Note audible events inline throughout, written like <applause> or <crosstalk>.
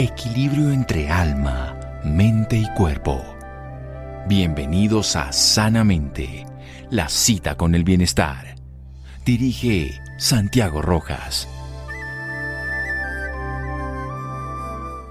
equilibrio entre alma, mente y cuerpo. Bienvenidos a Sanamente, la cita con el bienestar. Dirige Santiago Rojas.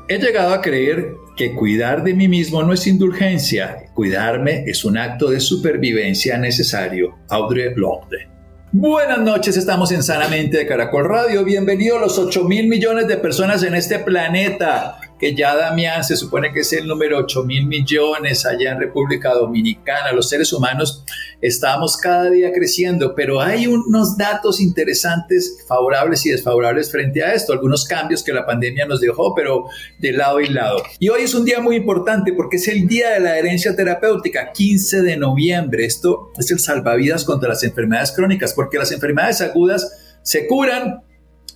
He llegado a creer que cuidar de mí mismo no es indulgencia, cuidarme es un acto de supervivencia necesario. Audre Lorde. Buenas noches, estamos en Sanamente de Caracol Radio. Bienvenidos los 8 mil millones de personas en este planeta que ya Damián se supone que es el número 8 mil millones allá en República Dominicana. Los seres humanos estamos cada día creciendo, pero hay unos datos interesantes, favorables y desfavorables frente a esto, algunos cambios que la pandemia nos dejó, pero de lado y lado. Y hoy es un día muy importante porque es el Día de la Herencia Terapéutica, 15 de noviembre. Esto es el salvavidas contra las enfermedades crónicas, porque las enfermedades agudas se curan,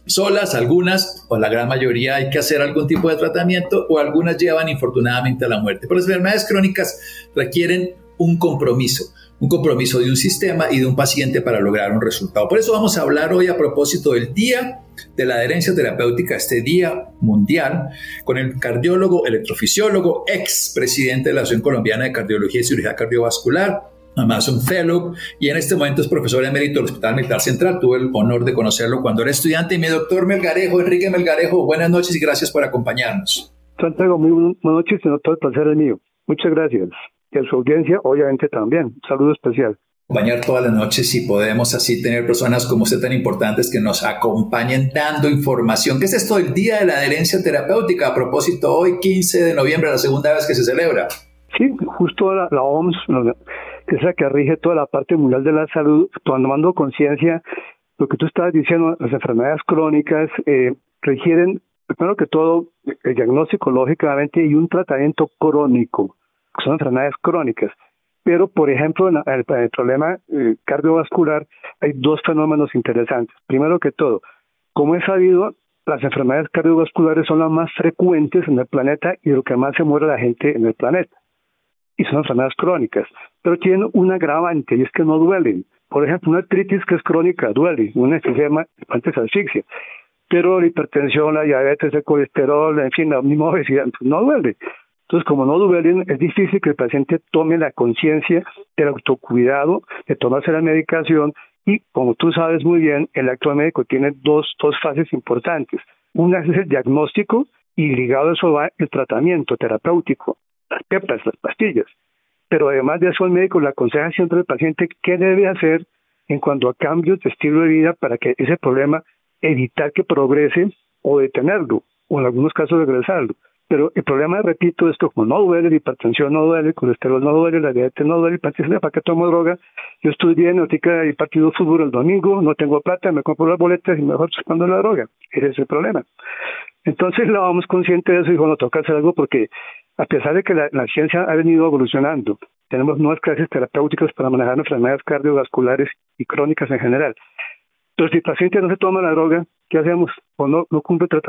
solas, algunas o la gran mayoría hay que hacer algún tipo de tratamiento o algunas llevan infortunadamente a la muerte. Pero las enfermedades crónicas requieren un compromiso, un compromiso de un sistema y de un paciente para lograr un resultado. Por eso vamos a hablar hoy a propósito del Día de la Adherencia Terapéutica, este Día Mundial, con el cardiólogo, electrofisiólogo, ex presidente de la Asociación Colombiana de Cardiología y Cirugía Cardiovascular, Un fellow y en este momento es profesor emérito del Hospital Militar Central. Tuve el honor de conocerlo cuando era estudiante. Y mi doctor Melgarejo, Enrique Melgarejo, buenas noches y gracias por acompañarnos. Santiago, muy buenas noches y todo el placer es mío. Muchas gracias. Y a su audiencia, obviamente, también. saludo especial. Acompañar todas las noches si podemos así tener personas como usted tan importantes que nos acompañen dando información. ¿Qué es esto del Día de la Adherencia Terapéutica? A propósito, hoy 15 de noviembre, la segunda vez que se celebra. Sí, justo la, la OMS que es la que rige toda la parte mundial de la salud, tomando conciencia, lo que tú estabas diciendo, las enfermedades crónicas eh, requieren, primero que todo, el diagnóstico lógicamente y un tratamiento crónico, son enfermedades crónicas. Pero, por ejemplo, en el, problema eh, cardiovascular hay dos fenómenos interesantes. Primero que todo, como es sabido, las enfermedades cardiovasculares son las más frecuentes en el planeta y lo que más se muere la gente en el planeta y son enfermedades crónicas, pero tienen un agravante y es que no duelen. Por ejemplo, una artritis que es crónica duele, un enfisema antes asfixia, pero la hipertensión, la diabetes, el colesterol, en fin, la misma obesidad, no duele. Entonces, como no duelen, es difícil que el paciente tome la conciencia del autocuidado, de tomarse la medicación y, como tú sabes muy bien, el acto médico tiene dos, dos fases importantes. Una es el diagnóstico y ligado a eso va el tratamiento terapéutico las pepas, las pastillas. Pero además de eso, el médico le aconseja siempre al paciente qué debe hacer en cuanto a cambios de estilo de vida para que ese problema evitar que progrese o detenerlo, o en algunos casos regresarlo. Pero el problema, repito, es que como no duele, la hipertensión no duele, el colesterol no duele, la diabetes no duele, el ¿para qué tomo droga? Yo estoy bien, ahorita hay partido de fútbol el domingo, no tengo plata, me compro las boletas y mejor cuando la droga. Ese es el problema. Entonces la vamos consciente de eso y dijo, no, toca hacer algo porque a pesar de que la, ciencia ha venido evolucionando, tenemos nuevas clases terapéuticas para manejar enfermedades cardiovasculares y crónicas en general. Entonces, si el paciente no se toma la droga, ¿qué hacemos? O no, no cumple el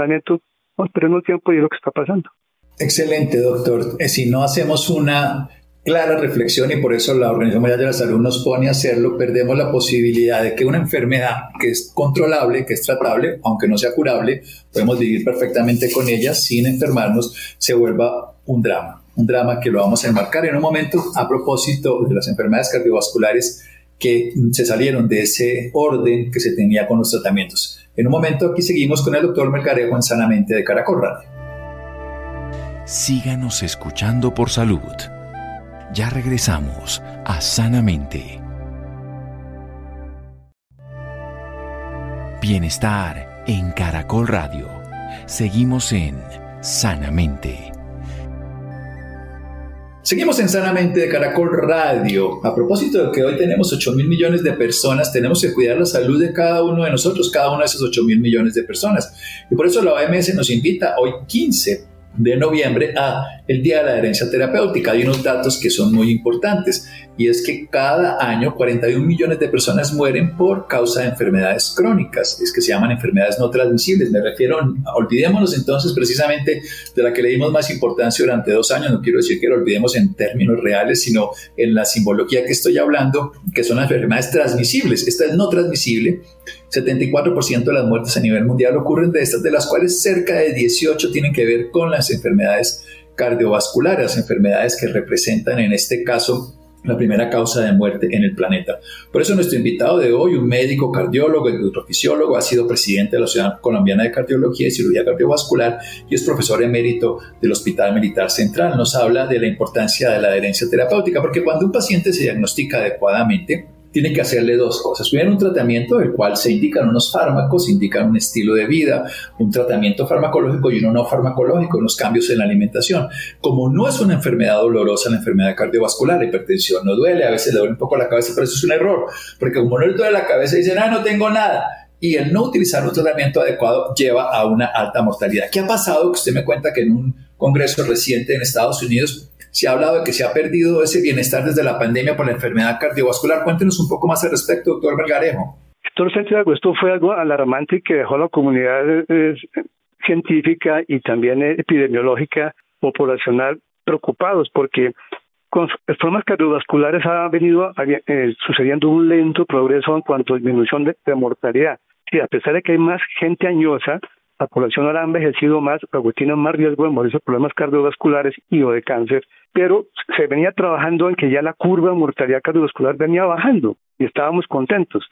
tratamiento, no, tiempo y es lo que está pasando. Excelente, doctor. Eh, si no hacemos una clara reflexión y por eso la Organización Mundial de la Salud nos pone a hacerlo, perdemos la posibilidad de que una enfermedad que es controlable, que es tratable, aunque no sea curable, podemos vivir perfectamente con ella sin enfermarnos, se vuelva un drama, un drama que lo vamos a enmarcar en un momento a propósito de las enfermedades cardiovasculares que se salieron de ese orden que se tenía con los tratamientos. En un momento aquí seguimos con el doctor Melgarejo en Sanamente de Caracol Radio. Síganos escuchando por salud. Ya regresamos a Sanamente. Bienestar en Caracol Radio. Seguimos en Sanamente. Seguimos en Sanamente de Caracol Radio. A propósito de que hoy tenemos 8 mil millones de personas, tenemos que cuidar la salud de cada uno de nosotros, cada uno de esos 8 mil millones de personas. Y por eso la OMS nos invita hoy 15 de noviembre a el Día de la Herencia Terapéutica. Hay unos datos que son muy importantes y es que cada año 41 millones de personas mueren por causa de enfermedades crónicas, es que se llaman enfermedades no transmisibles. Me refiero, olvidémonos entonces precisamente de la que le dimos más importancia durante dos años, no quiero decir que lo olvidemos en términos reales, sino en la simbología que estoy hablando, que son las enfermedades transmisibles. Esta es no transmisible, 74% de las muertes a nivel mundial ocurren de estas, de las cuales cerca de 18 tienen que ver con las enfermedades cardiovasculares, enfermedades que representan en este caso la primera causa de muerte en el planeta. Por eso nuestro invitado de hoy, un médico cardiólogo, neurofisiólogo, ha sido presidente de la Sociedad Colombiana de Cardiología y Cirugía Cardiovascular y es profesor emérito del Hospital Militar Central. Nos habla de la importancia de la adherencia terapéutica, porque cuando un paciente se diagnostica adecuadamente, tiene que hacerle dos cosas. Primero, un tratamiento del cual se indican unos fármacos, indican un estilo de vida, un tratamiento farmacológico y uno no farmacológico, unos cambios en la alimentación. Como no es una enfermedad dolorosa, la enfermedad cardiovascular, la hipertensión no duele, a veces le duele un poco la cabeza, pero eso es un error, porque como no le duele la cabeza, dicen, ah, no tengo nada. Y el no utilizar un tratamiento adecuado lleva a una alta mortalidad. ¿Qué ha pasado? Que usted me cuenta que en un congreso reciente en Estados Unidos se ha hablado de que se ha perdido ese bienestar desde la pandemia por la enfermedad cardiovascular. Cuéntenos un poco más al respecto, doctor Vergarejo. Doctor esto fue algo alarmante que dejó a la comunidad eh, científica y también epidemiológica populacional preocupados porque con problemas cardiovasculares ha venido eh, sucediendo un lento progreso en cuanto a disminución de, mortalidad. Y a pesar de que hay más gente añosa, la población ahora ha envejecido más, luego tiene más riesgo de morir de problemas cardiovasculares y o de cáncer, pero se venía trabajando en que ya la curva de mortalidad cardiovascular venía bajando y estábamos contentos.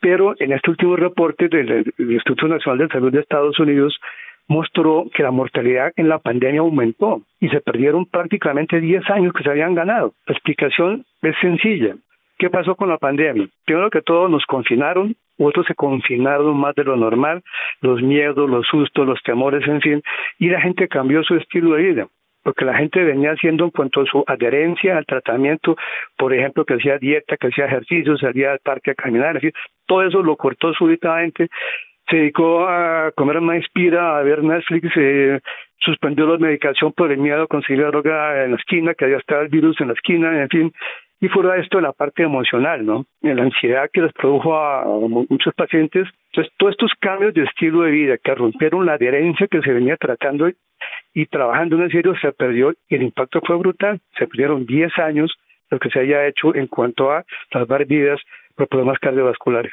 Pero en este último reporte del, Instituto Nacional de Salud de Estados Unidos mostró que la mortalidad en la pandemia aumentó y se perdieron prácticamente 10 años que se habían ganado. La explicación es sencilla. ¿Qué pasó con la pandemia? Primero que todo nos confinaron, otros se confinaron más de lo normal, los miedos, los sustos, los temores, en fin, y la gente cambió su estilo de vida porque la gente venía haciendo en cuanto a su adherencia al tratamiento, por ejemplo, que hacía dieta, que hacía ejercicio, salía al parque a caminar, en todo eso lo cortó súbitamente, se dedicó a comer más inspira, a ver Netflix, se suspendió la medicación por el miedo a conseguir droga en la esquina, que había estado el virus en la esquina, en fin, y fuera de esto la parte emocional, ¿no? La ansiedad que les produjo a muchos pacientes. Entonces, todos estos cambios de estilo de vida que rompieron la adherencia que se venía tratando y trabajando en serio se perdió y el impacto fue brutal. Se perdieron 10 años lo que se haya hecho en cuanto a salvar vidas por problemas cardiovasculares.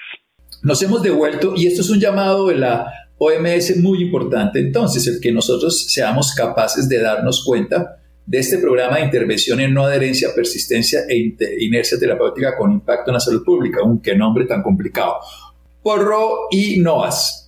Nos hemos devuelto y esto es un llamado de la OMS muy importante. Entonces, el que nosotros seamos capaces de darnos cuenta de este programa de intervención en no adherencia, persistencia e inercia terapéutica con impacto en la salud pública, un qué nombre tan complicado. Porro y NOAS.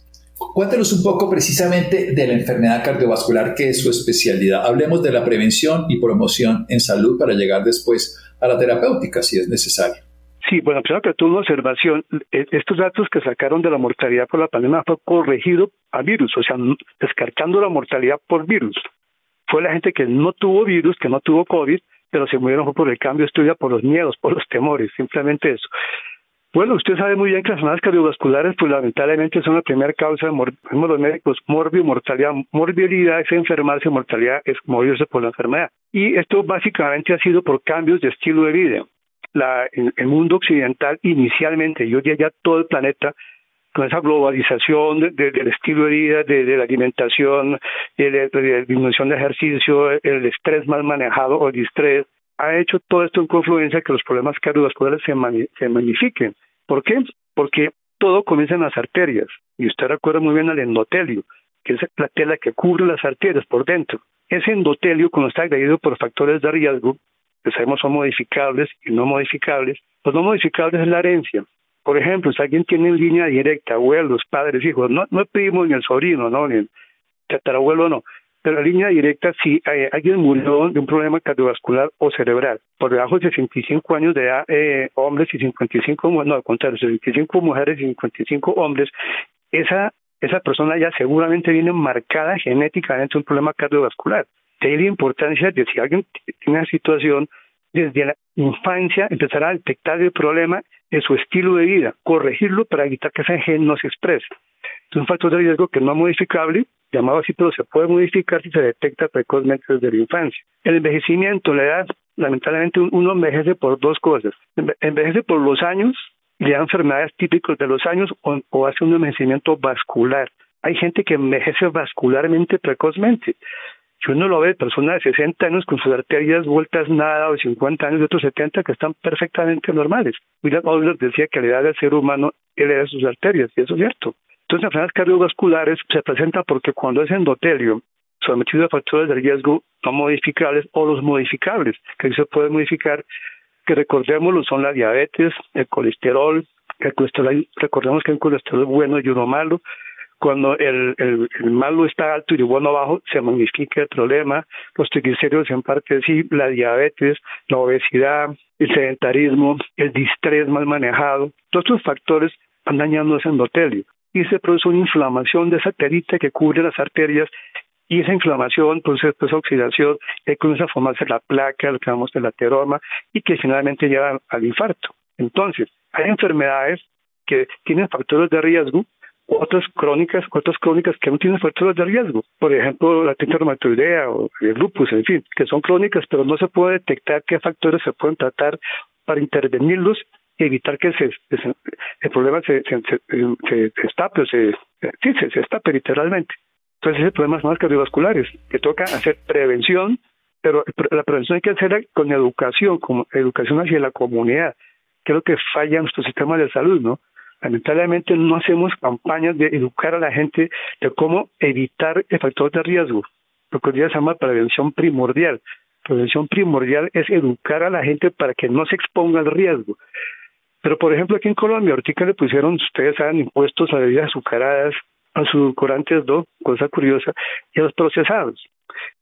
Cuéntanos un poco precisamente de la enfermedad cardiovascular, que es su especialidad. Hablemos de la prevención y promoción en salud para llegar después a la terapéutica, si es necesario. Sí, bueno, primero que todo, una observación. E, estos datos que sacaron de la mortalidad por la pandemia fue corregido a virus, o sea, descartando la mortalidad por virus fue la gente que no tuvo virus, que no tuvo COVID, pero se murieron por el cambio estudia, por los miedos, por los temores, simplemente eso. Bueno, usted sabe muy bien que las enfermedades cardiovasculares, pues lamentablemente son la primera causa de los médicos, morbio, mortalidad, morbilidad es enfermarse, mortalidad es morirse por la enfermedad. Y esto básicamente ha sido por cambios de estilo de vida. La, el mundo occidental inicialmente, yo diría ya todo el planeta, con esa globalización del estilo de vida, de, la alimentación, de, la disminución de ejercicio, el estrés mal manejado o el estrés, ha hecho todo esto en confluencia que los problemas cardiovasculares se, se magnifiquen. ¿Por qué? Porque todo comienza en las arterias. Y usted recuerda muy bien al endotelio, que es la tela que cubre las arterias por dentro. Ese endotelio, cuando está agredido por factores de riesgo, que sabemos son modificables y no modificables, los no modificables es la herencia. Por ejemplo, si alguien tiene en línea directa, abuelos, padres, hijos, no, no pedimos ni el sobrino, no, ni el tatarabuelo, no. Pero la línea directa, si eh, alguien murió de un problema cardiovascular o cerebral, por debajo de 65 años de edad, eh, hombres y 55, no, al contrario, 65 mujeres y 55 hombres, esa, esa persona ya seguramente viene marcada genéticamente un problema cardiovascular. De ahí la importancia de si alguien tiene una situación desde la infancia empezar a detectar el problema en su estilo de vida, corregirlo para evitar que ese gen no se exprese. Es un factor de riesgo que no es modificable, llamado así, pero se puede modificar si se detecta precozmente desde la infancia. El envejecimiento, la edad, lamentablemente uno envejece por dos cosas. Envejece por los años, le da enfermedades típicas de los años o, o hace un envejecimiento vascular. Hay gente que envejece vascularmente precozmente Si uno lo ve, personas de 60 años con sus arterias vueltas nada, o 50 años de otros 70 que están perfectamente normales. William Butler decía que la edad del ser humano era sus arterias, y eso es cierto. Entonces, enfermedades cardiovasculares se presentan porque cuando es endotelio, sometido a factores de riesgo no modificables o los modificables, que se puede modificar, que recordémoslo, son la diabetes, el colesterol, el colesterol, recordemos que hay un colesterol bueno y uno malo, cuando el, el, malo está alto y el bueno bajo, se magnifica el problema, los triglicéridos en parte sí, la diabetes, la obesidad, el sedentarismo, el distrés mal manejado, todos estos factores van dañando ese endotelio y se produce una inflamación de esa perita que cubre las arterias y esa inflamación produce después oxidación y comienza a formarse la placa, lo que llamamos el ateroma y que finalmente lleva al infarto. Entonces, hay enfermedades que tienen factores de riesgo otras crónicas, otras crónicas que no tienen factores de riesgo, por ejemplo la artritis reumatoidea o el lupus, en fin, que son crónicas, pero no se puede detectar qué factores se pueden tratar para intervenirlos y evitar que se, el problema se, se, estape o se, sí, se, estape literalmente. Entonces, ese problema más cardiovasculares, que toca hacer prevención, pero la prevención hay que hacerla con educación, con educación hacia la comunidad, que es lo que falla nuestro sistema de salud, ¿no? Lamentablemente no hacemos campañas de educar a la gente de cómo evitar el factor de riesgo, lo que hoy día se llama prevención primordial. Prevención primordial es educar a la gente para que no se exponga al riesgo. Pero, por ejemplo, aquí en Colombia, ahorita le pusieron, ustedes saben, impuestos a bebidas azucaradas, a edulcorantes, ¿no? Cosa curiosa, y a los procesados.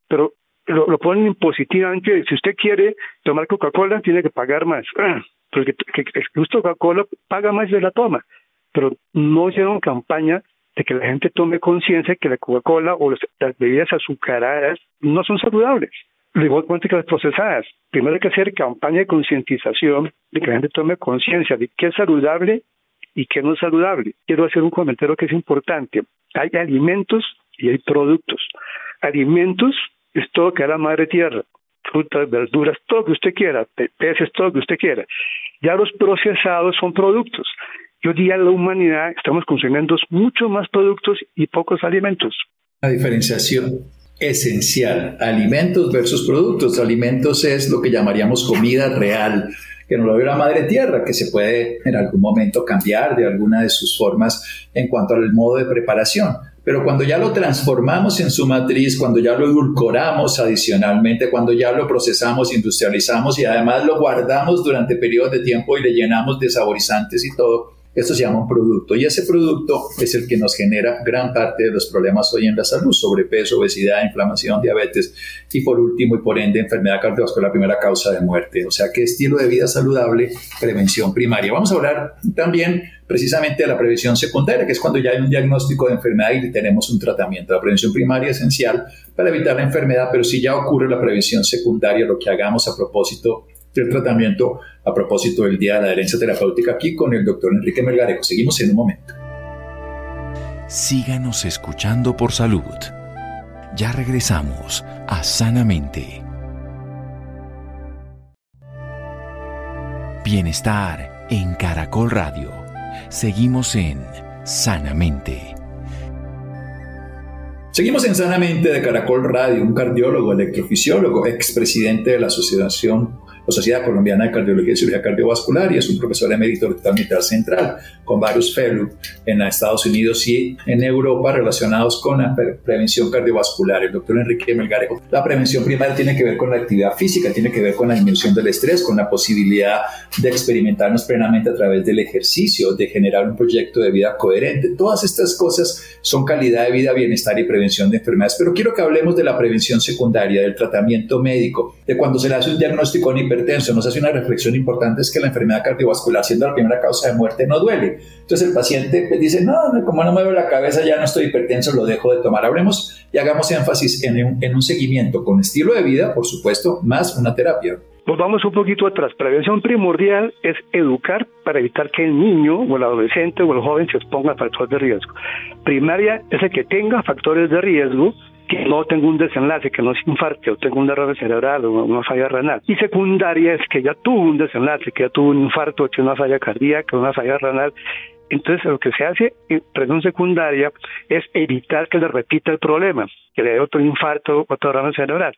Pero lo, lo ponen impositivamente. Si usted quiere tomar Coca-Cola, tiene que pagar más. <clears throat> porque que, justo Coca-Cola paga más de la toma, pero no hicieron campaña de que la gente tome conciencia que la Coca-Cola o las bebidas azucaradas no son saludables. Igual que las procesadas. Primero hay que hacer campaña de concientización, de que la gente tome conciencia de qué es saludable y qué no es saludable. Quiero hacer un comentario que es importante. Hay alimentos y hay productos. Alimentos es todo que a la madre tierra frutas, verduras, todo lo que usted quiera, peces, todo lo que usted quiera. Ya los procesados son productos. Y hoy día la humanidad estamos consumiendo mucho más productos y pocos alimentos. La diferenciación esencial, alimentos versus productos. Alimentos es lo que llamaríamos comida real, que no lo ve la madre tierra, que se puede en algún momento cambiar de alguna de sus formas en cuanto al modo de preparación. Pero cuando ya lo transformamos en su matriz, cuando ya lo edulcoramos adicionalmente, cuando ya lo procesamos, industrializamos y además lo guardamos durante periodos de tiempo y le llenamos de saborizantes y todo, esto se llama un producto y ese producto es el que nos genera gran parte de los problemas hoy en la salud, sobrepeso, obesidad, inflamación, diabetes y por último y por ende enfermedad cardiovascular, la primera causa de muerte. O sea que estilo de vida saludable, prevención primaria. Vamos a hablar también precisamente de la prevención secundaria, que es cuando ya hay un diagnóstico de enfermedad y tenemos un tratamiento. La prevención primaria es esencial para evitar la enfermedad, pero si ya ocurre la prevención secundaria, lo que hagamos a propósito del tratamiento a propósito del Día de la Herencia Terapéutica aquí con el doctor Enrique Melgarejo. Seguimos en un momento. Síganos escuchando por salud. Ya regresamos a Sanamente. Bienestar en Caracol Radio. Seguimos en Sanamente. Seguimos en Sanamente de Caracol Radio, un cardiólogo, electrofisiólogo, expresidente de la Asociación la Sociedad Colombiana de Cardiología y Cirugía Cardiovascular y es un profesor emérito del Hospital Militar Central con varios fellows en Estados Unidos y en Europa relacionados con la prevención cardiovascular. El doctor Enrique Melgarejo. La prevención primaria tiene que ver con la actividad física, tiene que ver con la disminución del estrés, con la posibilidad de experimentarnos plenamente a través del ejercicio, de generar un proyecto de vida coherente. Todas estas cosas son calidad de vida, bienestar y prevención de enfermedades. Pero quiero que hablemos de la prevención secundaria, del tratamiento médico, de cuando se le hace un diagnóstico en hipertenso, nos hace una reflexión importante, es que la enfermedad cardiovascular, siendo la primera causa de muerte, no duele. Entonces el paciente dice, no, como no me duele la cabeza, ya no estoy hipertenso, lo dejo de tomar. Hablemos y hagamos énfasis en un, en un seguimiento con estilo de vida, por supuesto, más una terapia. Nos vamos un poquito atrás. Prevención primordial es educar para evitar que el niño o el adolescente o el joven se exponga a factores de riesgo. Primaria es el que tenga factores de riesgo que no tengo un desenlace, que no se infarte o tengo un derrame cerebral o una falla renal. Y secundaria es que ya tuvo un desenlace, que ya tuvo un infarto, que una falla cardíaca, una falla renal Entonces, lo que se hace en prevención secundaria es evitar que le repita el problema, que le dé otro infarto, otro derrame cerebral.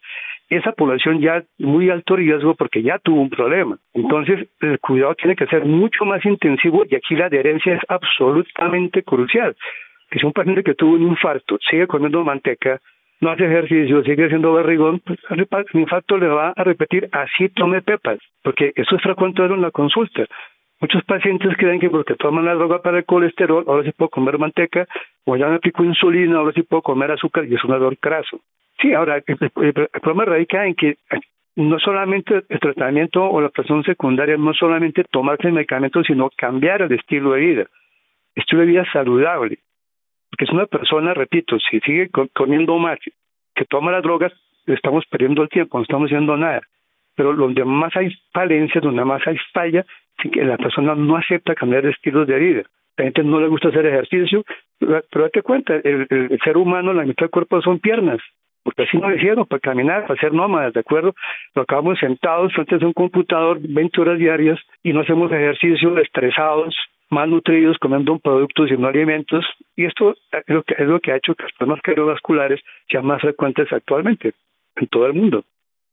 Esa población ya muy alto riesgo porque ya tuvo un problema. Entonces, el cuidado tiene que ser mucho más intensivo y aquí la adherencia es absolutamente crucial. Que si un paciente que tuvo un infarto sigue comiendo manteca, no hace ejercicio, sigue siendo barrigón, pues el infarto le va a repetir así tome pepas, porque eso es frecuente en la consulta. Muchos pacientes creen que porque toman la droga para el colesterol, ahora sí puedo comer manteca, o ya me pico insulina, ahora sí puedo comer azúcar, y es un dolor craso. Sí, ahora, el, problema radica en que no solamente el tratamiento o la presión secundaria, no solamente tomarse el medicamento, sino cambiar el estilo de vida. Estilo de vida saludable. Porque es una persona, repito, si sigue comiendo más, que toma las drogas, estamos perdiendo el tiempo, no estamos haciendo nada. Pero donde más hay falencias, donde más hay falla, que la persona no acepta cambiar de estilos de vida. La gente no le gusta hacer ejercicio, pero, date cuenta, el, ser humano, la mitad del cuerpo son piernas, porque así no lo hicieron, para caminar, para ser nómadas, ¿de acuerdo? Lo acabamos sentados frente a un computador 20 horas diarias y no hacemos ejercicio, estresados, mal nutridos, comiendo productos y no alimentos, y esto es lo que, es lo que ha hecho que los problemas cardiovasculares sean más frecuentes actualmente en todo el mundo.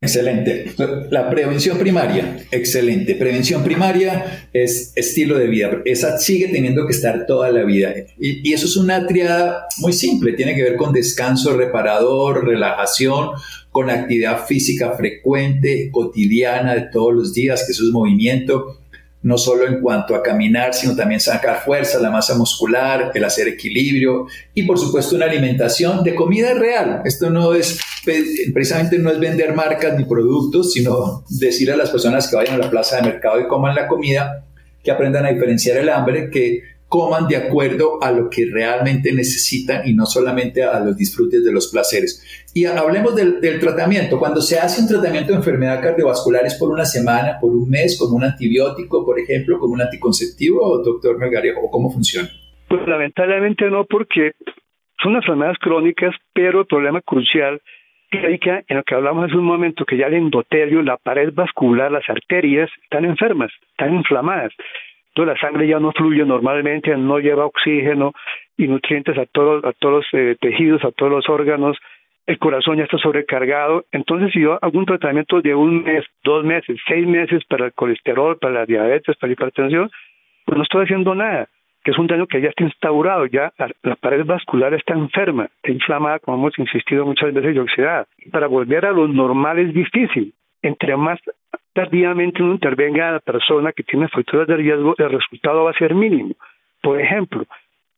Excelente. La prevención primaria, excelente. Prevención primaria es estilo de vida. Esa sigue teniendo que estar toda la vida. Y, eso es una triada muy simple. Tiene que ver con descanso reparador, relajación, con actividad física frecuente, cotidiana de todos los días, que eso es movimiento no solo en cuanto a caminar, sino también sacar fuerza, la masa muscular, el hacer equilibrio y por supuesto una alimentación de comida real. Esto no es, precisamente no es vender marcas ni productos, sino decir a las personas que vayan a la plaza de mercado y coman la comida, que aprendan a diferenciar el hambre, que coman de acuerdo a lo que realmente necesitan y no solamente a los disfrutes de los placeres. Y hablemos del, tratamiento. Cuando se hace un tratamiento de enfermedad cardiovascular es por una semana, por un mes, con un antibiótico, por ejemplo, con un anticonceptivo, doctor Melgarejo, cómo funciona? Pues lamentablemente no, porque son enfermedades crónicas, pero el problema crucial radica en lo que hablamos hace un momento, que ya el endotelio, la pared vascular, las arterias están enfermas, están inflamadas. Entonces la sangre ya no fluye normalmente, no lleva oxígeno y nutrientes a todos, a todos los eh, tejidos, a todos los órganos, el corazón ya está sobrecargado. Entonces, si yo hago un tratamiento de un mes, dos meses, seis meses para el colesterol, para la diabetes, para la hipertensión, pues no estoy haciendo nada, que es un daño que ya está instaurado, ya la, pared vascular está enferma, está inflamada, como hemos insistido muchas veces, y oxidada. Para volver a lo normal es difícil. Entre más tardíamente uno intervenga a la persona que tiene factores de riesgo, el resultado va a ser mínimo. Por ejemplo,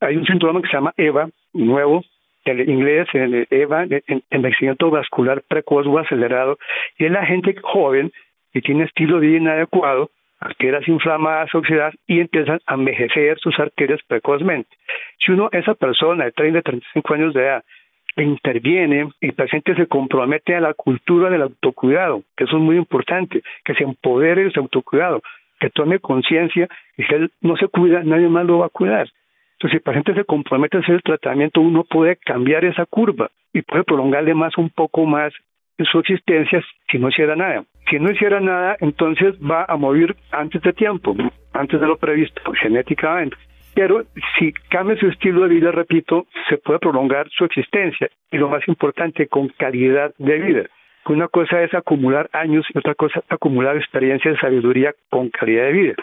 hay un síndrome que se llama EVA, nuevo, en inglés, en EVA, en envejecimiento vascular precoz o acelerado, y es la gente joven que tiene estilo de vida inadecuado, arterias inflamadas, oxidadas, y empiezan a envejecer sus arterias precozmente. Si uno, esa persona de 30, 35 años de edad, interviene, el paciente se compromete a la cultura del autocuidado, que eso es muy importante, que se empodere de su autocuidado, que tome conciencia y si él no se cuida, nadie más lo va a cuidar. Entonces, si el paciente se compromete a hacer el tratamiento, uno puede cambiar esa curva y puede prolongarle más un poco más su existencia si no hiciera nada. Si no hiciera nada, entonces va a morir antes de tiempo, antes de lo previsto genéticamente. Pero si cambia su estilo de vida, repito, se puede prolongar su existencia y lo más importante, con calidad de vida. Una cosa es acumular años y otra cosa es acumular experiencia y sabiduría con calidad de vida.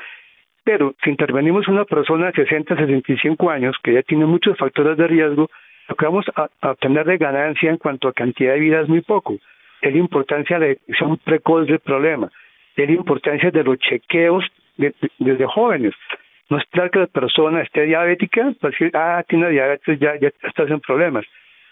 Pero si intervenimos una persona de 60, 65 años que ya tiene muchos factores de riesgo, lo que vamos a, obtener de ganancia en cuanto a cantidad de vida es muy poco. Es la importancia de la un precoz del problema. Es la importancia de los chequeos desde jóvenes no esperar que la persona esté diabética para decir, ah, tiene diabetes, ya, ya estás en problemas.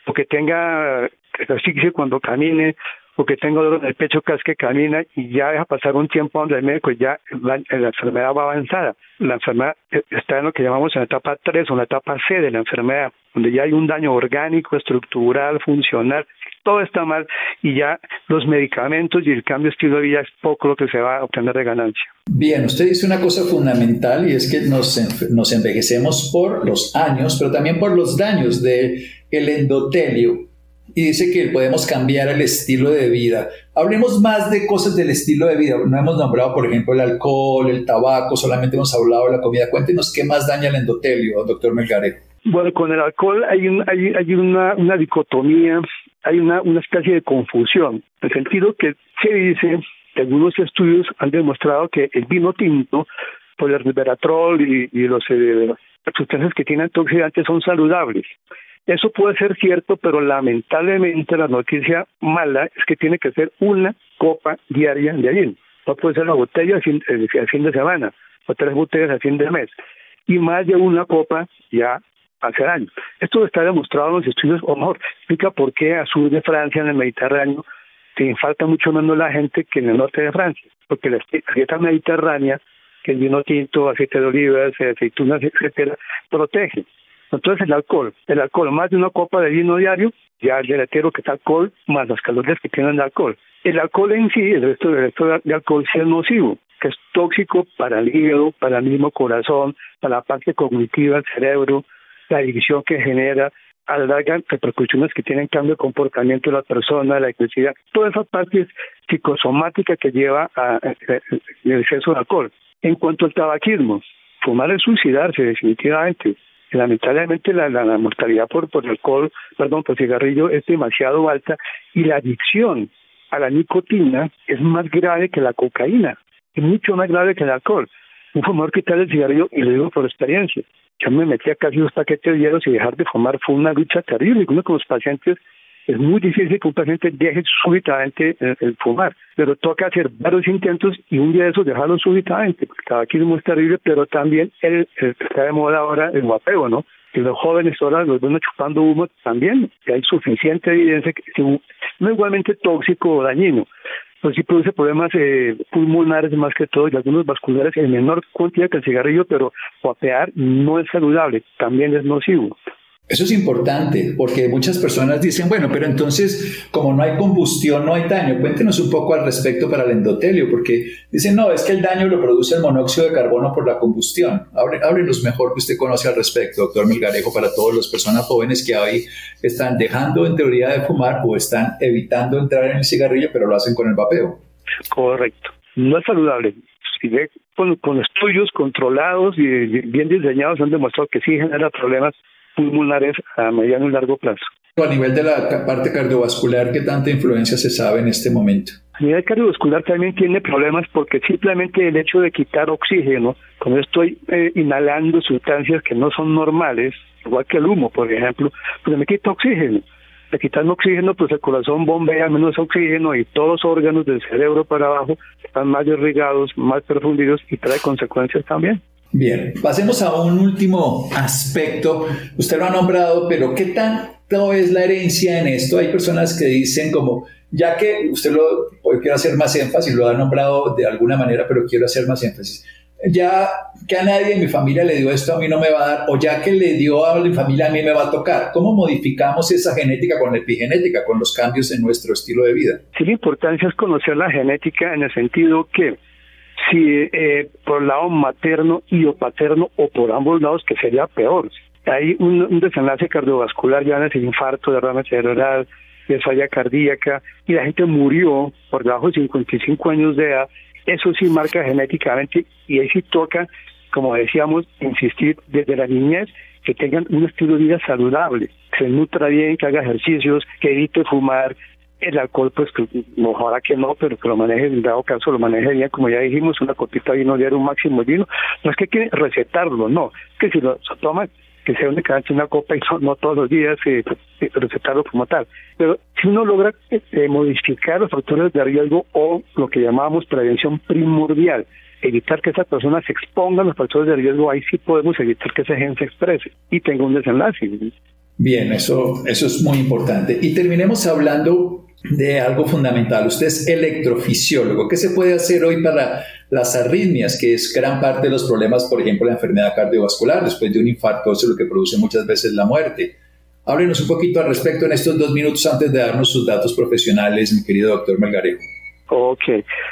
O que tenga asfixia cuando camine, o que tenga dolor en el pecho cada vez que camina y ya deja pasar un tiempo donde el médico ya la, enfermedad va avanzada. La enfermedad está en lo que llamamos en la etapa 3 o la etapa C de la enfermedad, donde ya hay un daño orgánico, estructural, funcional, todo está mal y ya los medicamentos y el cambio de estilo de vida es poco lo que se va a obtener de ganancia. Bien, usted dice una cosa fundamental y es que nos, nos envejecemos por los años, pero también por los daños del el endotelio y dice que podemos cambiar el estilo de vida. Hablemos más de cosas del estilo de vida. No hemos nombrado, por ejemplo, el alcohol, el tabaco, solamente hemos hablado de la comida. Cuéntenos qué más daña el endotelio, doctor Melgarejo. Bueno, con el alcohol hay, hay, hay una, una dicotomía, hay una, una especie de confusión, en el sentido que se dice que algunos estudios han demostrado que el vino tinto, por el resveratrol y, los eh, sustancias que tienen antioxidantes son saludables. Eso puede ser cierto, pero lamentablemente la noticia mala es que tiene que ser una copa diaria de vino. No puede ser una botella al fin, eh, fin de semana o tres botellas al fin de mes. Y más de una copa ya hace daño. Esto está demostrado en los estudios, o mejor, explica por qué a sur de Francia, en el Mediterráneo, se falta mucho menos la gente que en el norte de Francia, porque la dieta mediterránea, que el vino tinto, aceite de olivas, aceitunas, etcétera, protege. Entonces el alcohol, el alcohol, más de una copa de vino diario, ya el deletero que está alcohol, más las calorías que tienen el alcohol. El alcohol en sí, el resto, el resto de alcohol sí es nocivo, que es tóxico para el hígado, para el mismo corazón, para la parte cognitiva, el cerebro, la división que genera, alargan repercusiones que tienen cambio de comportamiento de la persona, la electricidad, toda esa parte psicosomática que lleva a, el exceso de alcohol. En cuanto al tabaquismo, fumar es suicidarse definitivamente. Lamentablemente la, la, mortalidad por, por alcohol, perdón, por cigarrillo es demasiado alta y la adicción a la nicotina es más grave que la cocaína, es mucho más grave que el alcohol. Un fumador quitar el cigarrillo, y lo digo por experiencia, yo me metía casi dos paquetes de hielos y dejar de fumar fue una lucha terrible. Uno con los pacientes es muy difícil que un paciente deje súbitamente el, fumar, pero toca hacer varios intentos y un día de esos dejarlo súbitamente, cada quien es terrible, pero también el, está de moda ahora el guapeo, ¿no? Que los jóvenes ahora los ven chupando humo también, que hay suficiente evidencia que no igualmente tóxico o dañino, pues sí produce problemas eh, pulmonares más que todo y algunos vasculares en menor cantidad que el cigarrillo, pero guapear no es saludable, también es nocivo. Eso es importante porque muchas personas dicen, bueno, pero entonces como no hay combustión, no hay daño. Cuéntenos un poco al respecto para el endotelio, porque dicen, no, es que el daño lo produce el monóxido de carbono por la combustión. Háblenos mejor que usted conoce al respecto, doctor Milgarejo, para todas las personas jóvenes que hoy están dejando en teoría de fumar o están evitando entrar en el cigarrillo, pero lo hacen con el vapeo. Correcto. No es saludable. Con, con estudios controlados y bien diseñados han demostrado que sí genera problemas pulmonares a mediano y largo plazo. A nivel de la parte cardiovascular, ¿qué tanta influencia se sabe en este momento? A nivel cardiovascular también tiene problemas porque simplemente el hecho de quitar oxígeno, como estoy eh, inhalando sustancias que no son normales, igual que el humo, por ejemplo, pues me quita oxígeno. De quitarme oxígeno, pues el corazón bombea menos oxígeno y todos los órganos del cerebro para abajo están más irrigados, más profundidos y trae consecuencias también. Bien, pasemos a un último aspecto. Usted lo ha nombrado, pero ¿qué tanto es la herencia en esto? Hay personas que dicen como, ya que usted lo, quiero hacer más énfasis, lo ha nombrado de alguna manera, pero quiero hacer más énfasis. Ya que a nadie en mi familia le dio esto, a mí no me va a dar, o ya que le dio a mi familia, a mí me va a tocar. ¿Cómo modificamos esa genética con la epigenética, con los cambios en nuestro estilo de vida? Sí, la importancia es conocer la genética en el sentido que si eh, por el lado materno y o paterno o por ambos lados, que sería peor. Hay un, desenlace cardiovascular, ya el infarto, derrame cerebral, falla cardíaca, y la gente murió por debajo de 55 años de edad, eso sí marca genéticamente y ahí sí toca, como decíamos, insistir desde la niñez que tengan un estilo de vida saludable, que se nutra bien, que haga ejercicios, que evite fumar, el alcohol, pues que ojalá que no, pero que lo maneje, en dado caso lo maneje bien, como ya dijimos, una copita de vino diario, un máximo vino. No es que hay que recetarlo, no. Que si lo toma, que sea únicamente una copa y no, todos los días eh, eh, recetarlo como tal. Pero si uno logra eh, modificar los factores de riesgo o lo que llamamos prevención primordial, evitar que esa persona se exponga a los factores de riesgo, ahí sí podemos evitar que ese gen se exprese y tenga un desenlace. Bien, eso, eso es muy importante. Y terminemos hablando de algo fundamental. Usted es electrofisiólogo. ¿Qué se puede hacer hoy para las arritmias, que es gran parte de los problemas, por ejemplo, la enfermedad cardiovascular después de un infarto, eso es lo que produce muchas veces la muerte? Háblenos un poquito al respecto en estos dos minutos antes de darnos sus datos profesionales, mi querido doctor Melgarejo. Ok,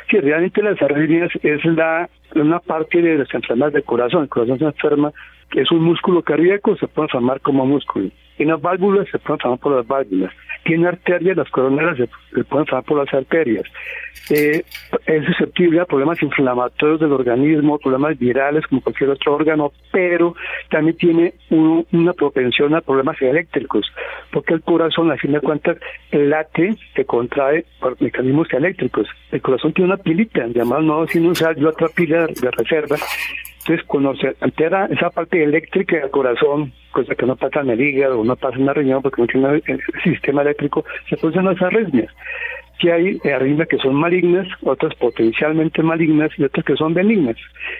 sí, realmente las arritmias es la, una parte de las enfermedades del corazón. El corazón se enferma, es un músculo cardíaco, se puede formar como músculo. Y las válvulas se pueden formar por las válvulas tiene arterias, las coroneras se, pueden pasar por las arterias. Eh, es susceptible a problemas inflamatorios del organismo, problemas virales como cualquier otro órgano, pero también tiene una propensión a problemas eléctricos, porque el corazón, a fin de cuentas, late, se contrae por mecanismos eléctricos. El corazón tiene una pilita llamada no sinusal y otra pila de reserva entonces, cuando se altera esa parte eléctrica del corazón, cosa que no pasa en el hígado, no pasa en la riñón porque no tiene el sistema eléctrico, se producen las arritmias. Que hay arritmias que son malignas, otras potencialmente malignas y otras que son benignas.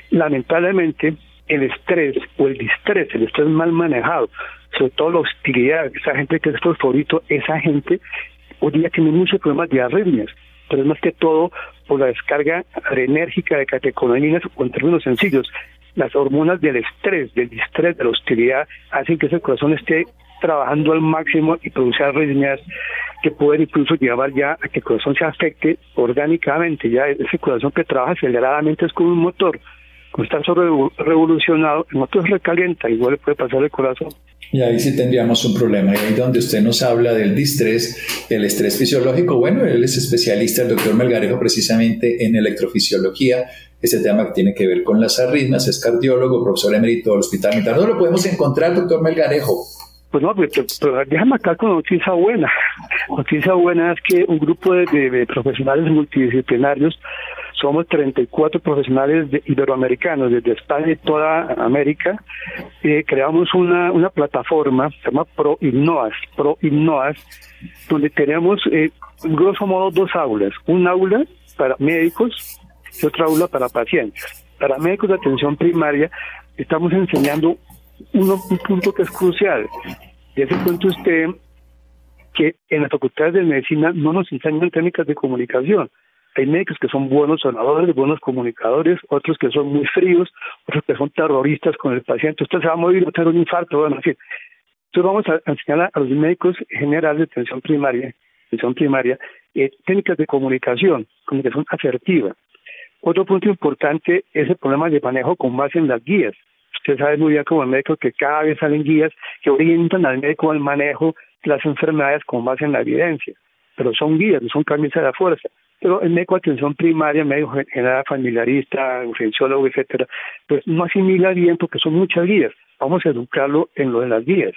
Lamentablemente, el estrés o el distrés, el estrés mal manejado, sobre todo la hostilidad, esa gente que es fosforito, esa gente hoy día tiene muchos problemas de arritmias pero es más que todo por la descarga adrenérgica de catecolaminas o en términos sencillos, las hormonas del estrés, del distrés, de la hostilidad, hacen que ese corazón esté trabajando al máximo y produce arritmias que pueden incluso llevar ya a que el corazón se afecte orgánicamente. Ya ese corazón que trabaja aceleradamente es como un motor. Sobre revolucionado, motor se recalienta, igual le puede pasar el corazón. Y ahí sí tendríamos un problema. Y ahí donde usted nos habla del distrés, el estrés fisiológico, bueno, él es especialista, el doctor Melgarejo, precisamente en electrofisiología, ese tema que tiene que ver con las arritmias, es cardiólogo, profesor emérito del Hospital Militar. ¿Dónde lo podemos encontrar, doctor Melgarejo? Pues no, pero, déjame acá con noticia buena. Noticia buena es que un grupo de profesionales multidisciplinarios somos 34 profesionales de iberoamericanos desde España y toda América. Eh, creamos una, plataforma, se llama Pro Innoas, Pro Innoas, donde tenemos, eh, grosso modo, dos aulas. Un aula para médicos y otra aula para pacientes. Para médicos de atención primaria estamos enseñando uno, un punto que es crucial. Y ese punto usted que en las facultades de medicina no nos enseñan técnicas de comunicación. Hay médicos que son buenos sonadores, buenos comunicadores, otros que son muy fríos, otros que son terroristas con el paciente. Usted se va a morir, va a tener un infarto, bueno, así. Entonces vamos a enseñar a los médicos generales de atención primaria, atención primaria, eh, técnicas de comunicación, comunicación asertiva. Otro punto importante es el problema de manejo con base en las guías. Usted sabe muy bien como médico que cada vez salen guías que orientan al médico al manejo de las enfermedades con base en la evidencia, pero son guías, no son camisas de la fuerza. Pero el médico de atención primaria, médico general familiarista, urgenciólogo, etcétera, pues no asimila bien porque son muchas guías. Vamos a educarlo en lo de las guías.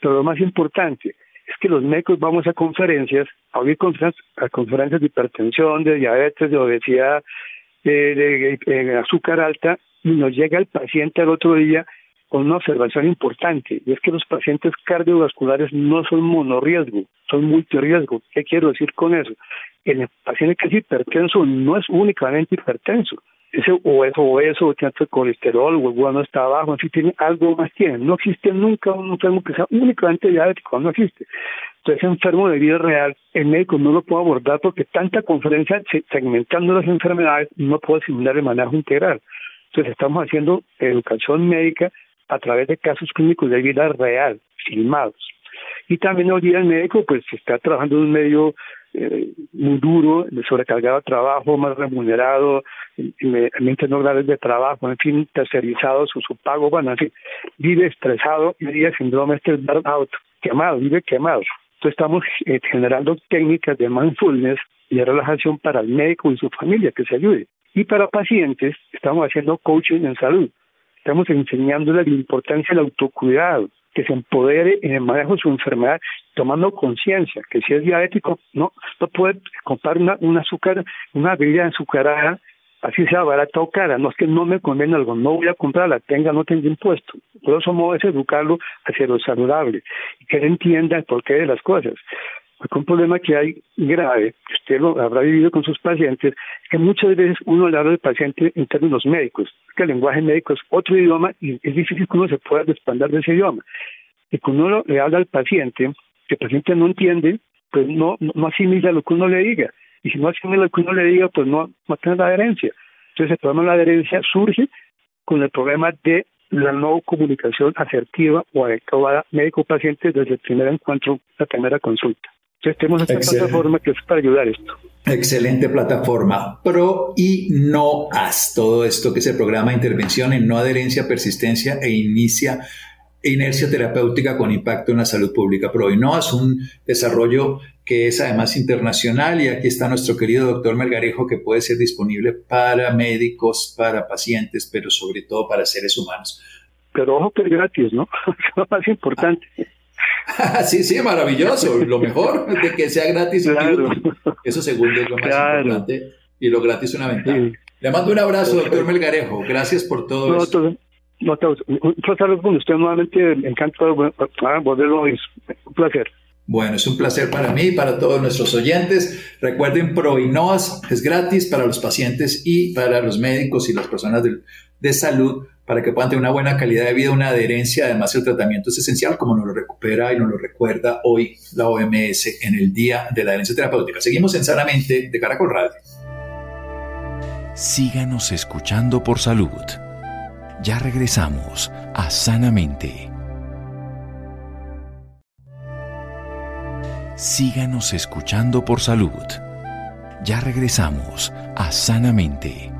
Pero lo más importante es que los médicos vamos a conferencias, a oír conferencias, a conferencias de hipertensión, de diabetes, de obesidad, de, de azúcar alta, y nos llega el paciente al otro día con una observación importante, y es que los pacientes cardiovasculares no son monorriesgo, son multirriesgo. ¿Qué quiero decir con eso? El paciente que es hipertenso no es únicamente hipertenso, ese o es obeso, o tiene colesterol, o el bueno está abajo, si tiene algo más tiene. No existe nunca un enfermo que sea únicamente diabético, no existe. Entonces, enfermo de vida real, el médico no lo puede abordar porque tanta conferencia segmentando las enfermedades no puede simular el manejo integral. Entonces, estamos haciendo educación médica a través de casos clínicos de vida real, filmados. Y también hoy día el médico pues está trabajando en un medio eh, muy duro, sobrecargado de trabajo, más remunerado, ambientes no graves de trabajo, en fin, tercerizado su, su pago, bueno, en fin, vive estresado y vive síndrome este burnout, quemado, vive quemado. Entonces estamos eh, generando técnicas de mindfulness y de relajación para el médico y su familia que se ayude. Y para pacientes estamos haciendo coaching en salud estamos enseñándole la importancia del autocuidado, que se empodere en el manejo de su enfermedad, tomando conciencia que si es diabético, no, no puede comprar una, un azúcar, una bebida azucarada, así sea barata o cara, no es que no me conviene algo, no voy a comprarla, tenga, no tenga impuesto. Por eso modo es educarlo hacia lo saludable y que él entienda el porqué de las cosas. Porque un problema que hay grave, que usted lo habrá vivido con sus pacientes, es que muchas veces uno le habla al paciente en términos médicos, que el lenguaje médico es otro idioma y es difícil que uno se pueda respaldar de ese idioma. Y cuando uno le habla al paciente, que el paciente no entiende, pues no, no asimila lo que uno le diga. Y si no asimila lo que uno le diga, pues no, no tiene la adherencia. Entonces el problema de la adherencia surge con el problema de la no comunicación asertiva o adecuada médico-paciente desde el primer encuentro, la primera consulta. Entonces tenemos esta plataforma que es para ayudar esto. Excelente plataforma. Pro y no as. Todo esto que es el programa de intervención en no adherencia, persistencia e inicia inercia terapéutica con impacto en la salud pública. ProInnoa es un desarrollo que es además internacional y aquí está nuestro querido doctor Melgarejo que puede ser disponible para médicos, para pacientes, pero sobre todo para seres humanos. Pero ojo que es gratis, ¿no? <laughs> es lo más importante. <laughs> sí, sí, maravilloso. Lo mejor de que sea gratis. Claro. Eso segundo es lo más importante y lo gratis es una ventaja. Le mando un abrazo, doctor Melgarejo. Gracias por todo no, esto. No, un placer con usted nuevamente. Me encanta volverlo Un placer. Bueno, es un placer para mí y para todos nuestros oyentes. Recuerden, ProInnoas es gratis para los pacientes y para los médicos y las personas de, de, salud para que puedan tener una buena calidad de vida, una adherencia. Además, el tratamiento es esencial, como nos lo recupera y nos lo recuerda hoy la OMS en el Día de la Adherencia Terapéutica. Seguimos en Sanamente de Caracol Radio. Síganos escuchando por salud. Ya regresamos a Sanamente. Síganos escuchando por salud. Ya regresamos a Sanamente.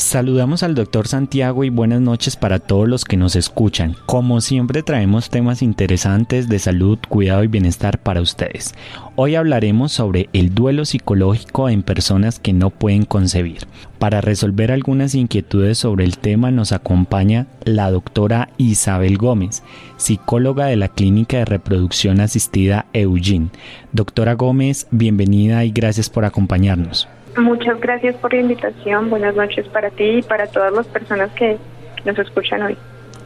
Saludamos al doctor Santiago y buenas noches para todos los que nos escuchan. Como siempre traemos temas interesantes de salud, cuidado y bienestar para ustedes. Hoy hablaremos sobre el duelo psicológico en personas que no pueden concebir. Para resolver algunas inquietudes sobre el tema nos acompaña la doctora Isabel Gómez, psicóloga de la Clínica de Reproducción Asistida Eugene. Doctora Gómez, bienvenida y gracias por acompañarnos. Muchas gracias por la invitación. Buenas noches para ti y para todas las personas que nos escuchan hoy.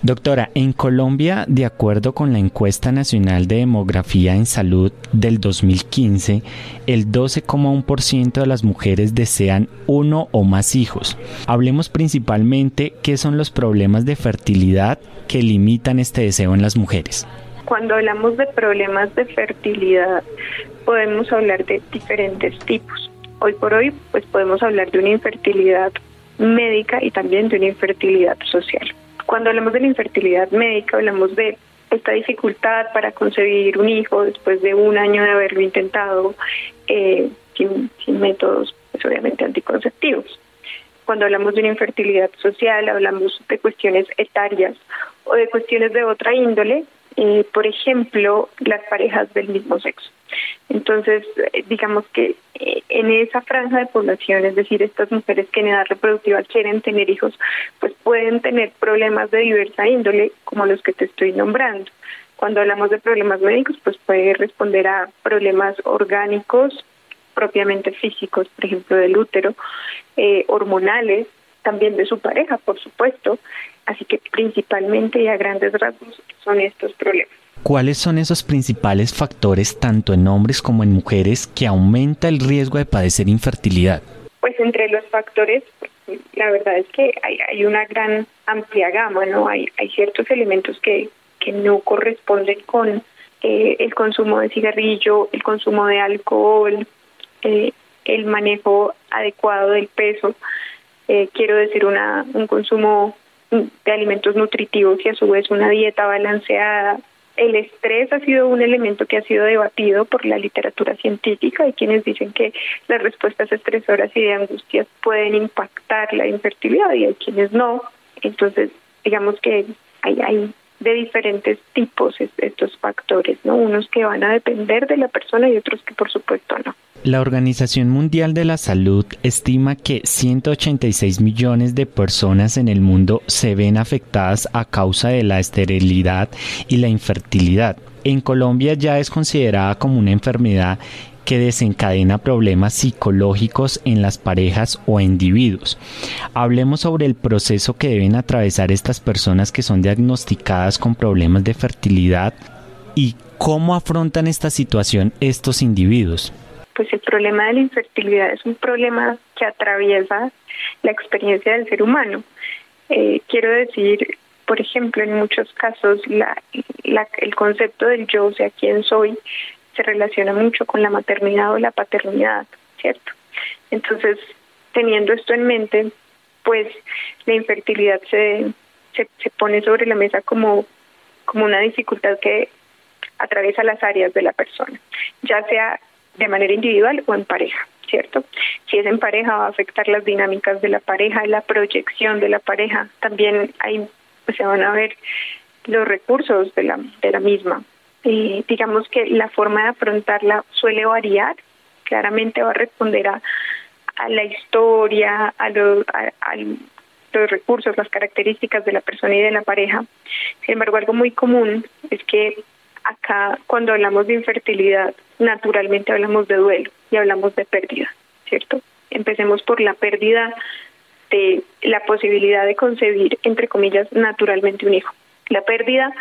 Doctora, en Colombia, de acuerdo con la encuesta nacional de demografía en salud del 2015, el 12,1% de las mujeres desean uno o más hijos. Hablemos principalmente qué son los problemas de fertilidad que limitan este deseo en las mujeres. Cuando hablamos de problemas de fertilidad, podemos hablar de diferentes tipos hoy por hoy pues podemos hablar de una infertilidad médica y también de una infertilidad social. Cuando hablamos de la infertilidad médica hablamos de esta dificultad para concebir un hijo después de un año de haberlo intentado eh, sin, métodos pues, obviamente anticonceptivos. Cuando hablamos de una infertilidad social hablamos de cuestiones etarias o de cuestiones de otra índole, eh, por ejemplo, las parejas del mismo sexo. Entonces, eh, digamos que eh, en esa franja de población, es decir, estas mujeres que en edad reproductiva quieren tener hijos, pues pueden tener problemas de diversa índole, como los que te estoy nombrando. Cuando hablamos de problemas médicos, pues puede responder a problemas orgánicos, propiamente físicos, por ejemplo, del útero, eh, hormonales, también de su pareja, por supuesto. Así que principalmente y a grandes rasgos son estos problemas. ¿Cuáles son esos principales factores, tanto en hombres como en mujeres, que aumenta el riesgo de padecer infertilidad? Pues entre los factores, la verdad es que hay, una gran amplia gama, ¿no? Hay, hay ciertos elementos que, que no corresponden con eh, el consumo de cigarrillo, el consumo de alcohol, eh, el manejo adecuado del peso, eh, quiero decir, una, un consumo de alimentos nutritivos y a su vez una dieta balanceada, el estrés ha sido un elemento que ha sido debatido por la literatura científica. Hay quienes dicen que las respuestas estresoras y de angustias pueden impactar la infertilidad y hay quienes no. Entonces, digamos que hay, hay de diferentes tipos estos factores, ¿no? Unos que van a depender de la persona y otros que por supuesto no. La Organización Mundial de la Salud estima que 186 millones de personas en el mundo se ven afectadas a causa de la esterilidad y la infertilidad. En Colombia ya es considerada como una enfermedad que desencadena problemas psicológicos en las parejas o individuos. Hablemos sobre el proceso que deben atravesar estas personas que son diagnosticadas con problemas de fertilidad y cómo afrontan esta situación estos individuos pues el problema de la infertilidad es un problema que atraviesa la experiencia del ser humano. Eh, quiero decir, por ejemplo, en muchos casos el concepto del yo, o sea, quién soy, se relaciona mucho con la maternidad o la paternidad, ¿cierto? Entonces, teniendo esto en mente, pues la infertilidad se, se, se pone sobre la mesa como, como una dificultad que atraviesa las áreas de la persona, ya sea de manera individual o en pareja, ¿cierto? Si es en pareja va a afectar las dinámicas de la pareja, la proyección de la pareja. También hay se van a ver los recursos de la, de la misma. Eh, digamos que la forma de afrontarla suele variar, claramente va a responder a, la historia, a, a, los recursos, las características de la persona y de la pareja. Sin embargo, algo muy común es que acá cuando hablamos de infertilidad, naturalmente hablamos de duelo y hablamos de pérdida, ¿cierto? Empecemos por la pérdida de la posibilidad de concebir, entre comillas, naturalmente un hijo. La pérdida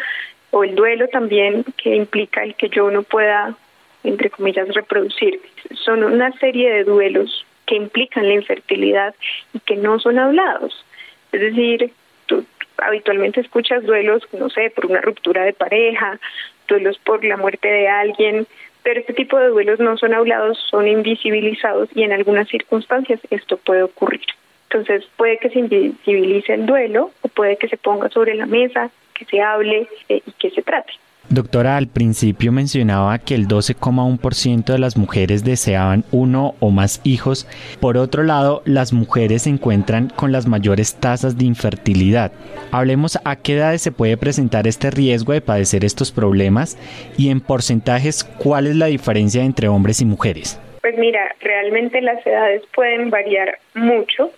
o el duelo también que implica el que yo no pueda, entre comillas, reproducir. Son una serie de duelos que implican la infertilidad y que no son hablados. Es decir, tú habitualmente escuchas duelos, no sé, por una ruptura de pareja, duelos por la muerte de alguien, pero este tipo de duelos no son hablados, son invisibilizados y en algunas circunstancias esto puede ocurrir. Entonces puede que se invisibilice el duelo o puede que se ponga sobre la mesa, que se hable eh, y que se trate. Doctora, al principio mencionaba que el 12,1% de las mujeres deseaban uno o más hijos. Por otro lado, las mujeres se encuentran con las mayores tasas de infertilidad. Hablemos a qué edades se puede presentar este riesgo de padecer estos problemas y en porcentajes cuál es la diferencia entre hombres y mujeres. Pues mira, realmente las edades pueden variar mucho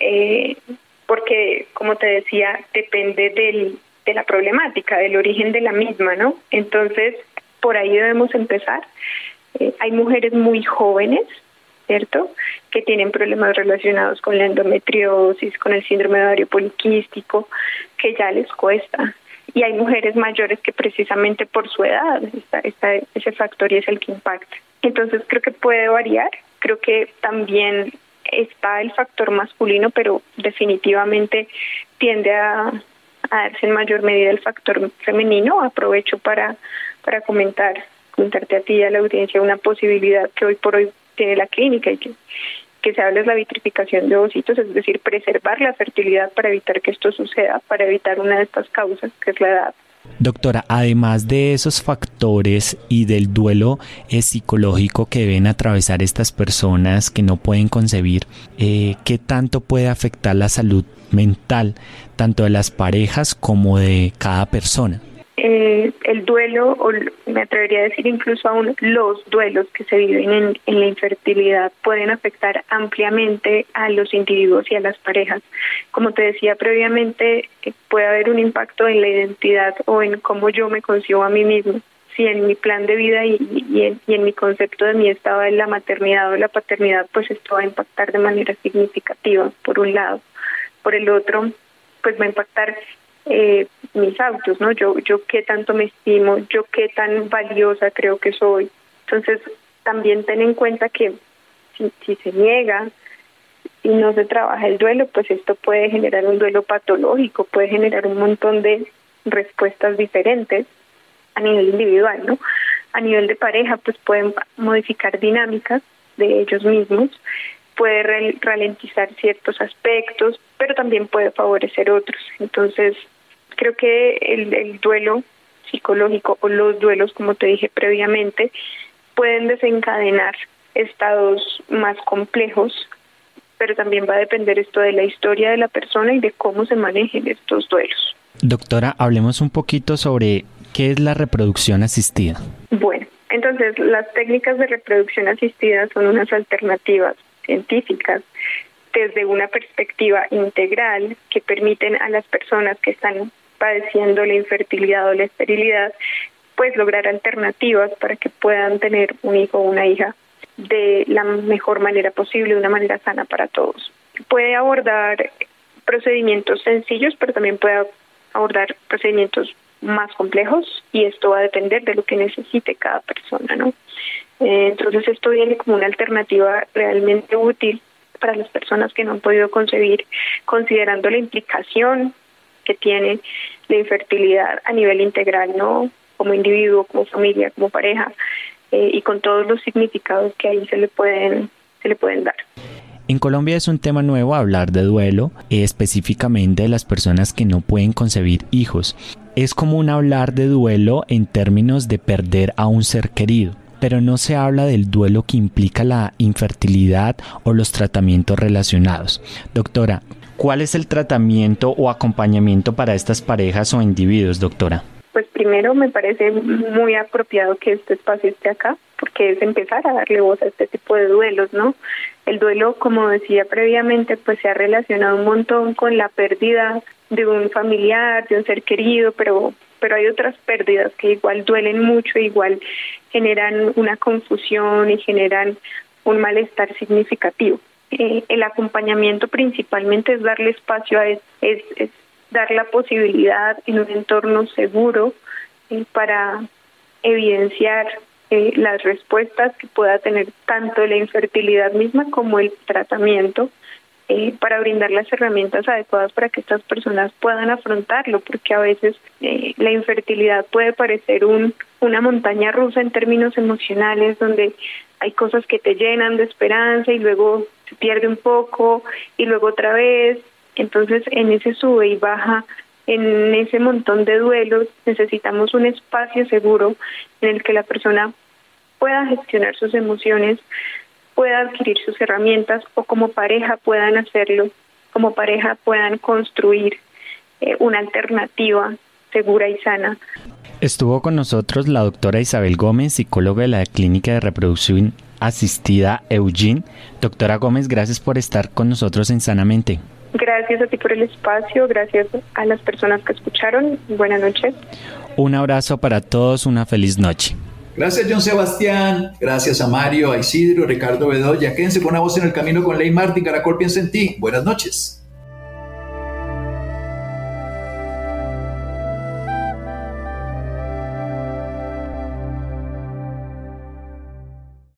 eh, porque, como te decía, depende del de la problemática, del origen de la misma, ¿no? Entonces, por ahí debemos empezar. Eh, hay mujeres muy jóvenes, ¿cierto? Que tienen problemas relacionados con la endometriosis, con el síndrome de ovario poliquístico, que ya les cuesta. Y hay mujeres mayores que precisamente por su edad, ese factor y es el que impacta. Entonces creo que puede variar. Creo que también está el factor masculino, pero definitivamente tiende a, a darse en mayor medida el factor femenino. Aprovecho para, para comentar, comentarte a ti y a la audiencia una posibilidad que hoy por hoy tiene la clínica y que, que se habla es la vitrificación de ovocitos, es decir, preservar la fertilidad para evitar que esto suceda, para evitar una de estas causas, que es la edad. Doctora, además de esos factores y del duelo eh, psicológico que deben atravesar estas personas que no pueden concebir, eh, ¿qué tanto puede afectar la salud mental tanto de las parejas como de cada persona? Eh, el duelo, o me atrevería a decir incluso aún los duelos que se viven en, en, la infertilidad pueden afectar ampliamente a los individuos y a las parejas. Como te decía previamente, eh, puede haber un impacto en la identidad o en cómo yo me concibo a mí mismo. Si en mi plan de vida y, en, y en mi concepto de mí estaba en la maternidad o la paternidad, pues esto va a impactar de manera significativa, por un lado. Por el otro, pues va a impactar eh, mis autos, ¿no? Yo, yo qué tanto me estimo, yo qué tan valiosa creo que soy. Entonces, también ten en cuenta que si, si se niega y no se trabaja el duelo, pues esto puede generar un duelo patológico, puede generar un montón de respuestas diferentes a nivel individual, ¿no? A nivel de pareja, pues pueden modificar dinámicas de ellos mismos puede ralentizar ciertos aspectos, pero también puede favorecer otros. Entonces, creo que el, el duelo psicológico o los duelos, como te dije previamente, pueden desencadenar estados más complejos, pero también va a depender esto de la historia de la persona y de cómo se manejen estos duelos. Doctora, hablemos un poquito sobre qué es la reproducción asistida. Bueno, entonces las técnicas de reproducción asistida son unas alternativas científicas desde una perspectiva integral que permiten a las personas que están padeciendo la infertilidad o la esterilidad, pues lograr alternativas para que puedan tener un hijo o una hija de la mejor manera posible, de una manera sana para todos. Puede abordar procedimientos sencillos, pero también puede abordar procedimientos más complejos y esto va a depender de lo que necesite cada persona, ¿no? Eh, entonces esto viene como una alternativa realmente útil para las personas que no han podido concebir, considerando la implicación que tiene la infertilidad a nivel integral, ¿no? Como individuo, como familia, como pareja, eh, y con todos los significados que ahí se le pueden, se le pueden dar. En Colombia es un tema nuevo hablar de duelo, específicamente de las personas que no pueden concebir hijos. Es común hablar de duelo en términos de perder a un ser querido pero no se habla del duelo que implica la infertilidad o los tratamientos relacionados. Doctora, ¿Cuál es el tratamiento o acompañamiento para estas parejas o individuos, doctora? Pues primero me parece muy apropiado que este espacio esté acá, porque es empezar a darle voz a este tipo de duelos, ¿no? El duelo, como decía previamente, pues se ha relacionado un montón con la pérdida de un familiar, de un ser querido, pero pero hay otras pérdidas que igual duelen mucho, igual generan una confusión y generan un malestar significativo. Eh, el acompañamiento principalmente es darle espacio a es, es, dar la posibilidad en un entorno seguro eh, para evidenciar eh, las respuestas que pueda tener tanto la infertilidad misma como el tratamiento eh, para brindar las herramientas adecuadas para que estas personas puedan afrontarlo, porque a veces eh, la infertilidad puede parecer un, una montaña rusa en términos emocionales, donde hay cosas que te llenan de esperanza y luego se pierde un poco y luego otra vez. Entonces, en ese sube y baja, en ese montón de duelos, necesitamos un espacio seguro en el que la persona pueda gestionar sus emociones, pueda adquirir sus herramientas o como pareja puedan hacerlo, como pareja puedan construir eh, una alternativa segura y sana. Estuvo con nosotros la doctora Isabel Gómez, psicóloga de la Clínica de Reproducción Asistida Eugene. Doctora Gómez, gracias por estar con nosotros en Sanamente. Gracias a ti por el espacio, gracias a las personas que escucharon. Buenas noches. Un abrazo para todos, una feliz noche. Gracias, John Sebastián. Gracias a Mario, a Isidro, Ricardo Bedoya. Quédense con una voz en el camino con Ley Martin. Caracol piensa en ti. Buenas noches.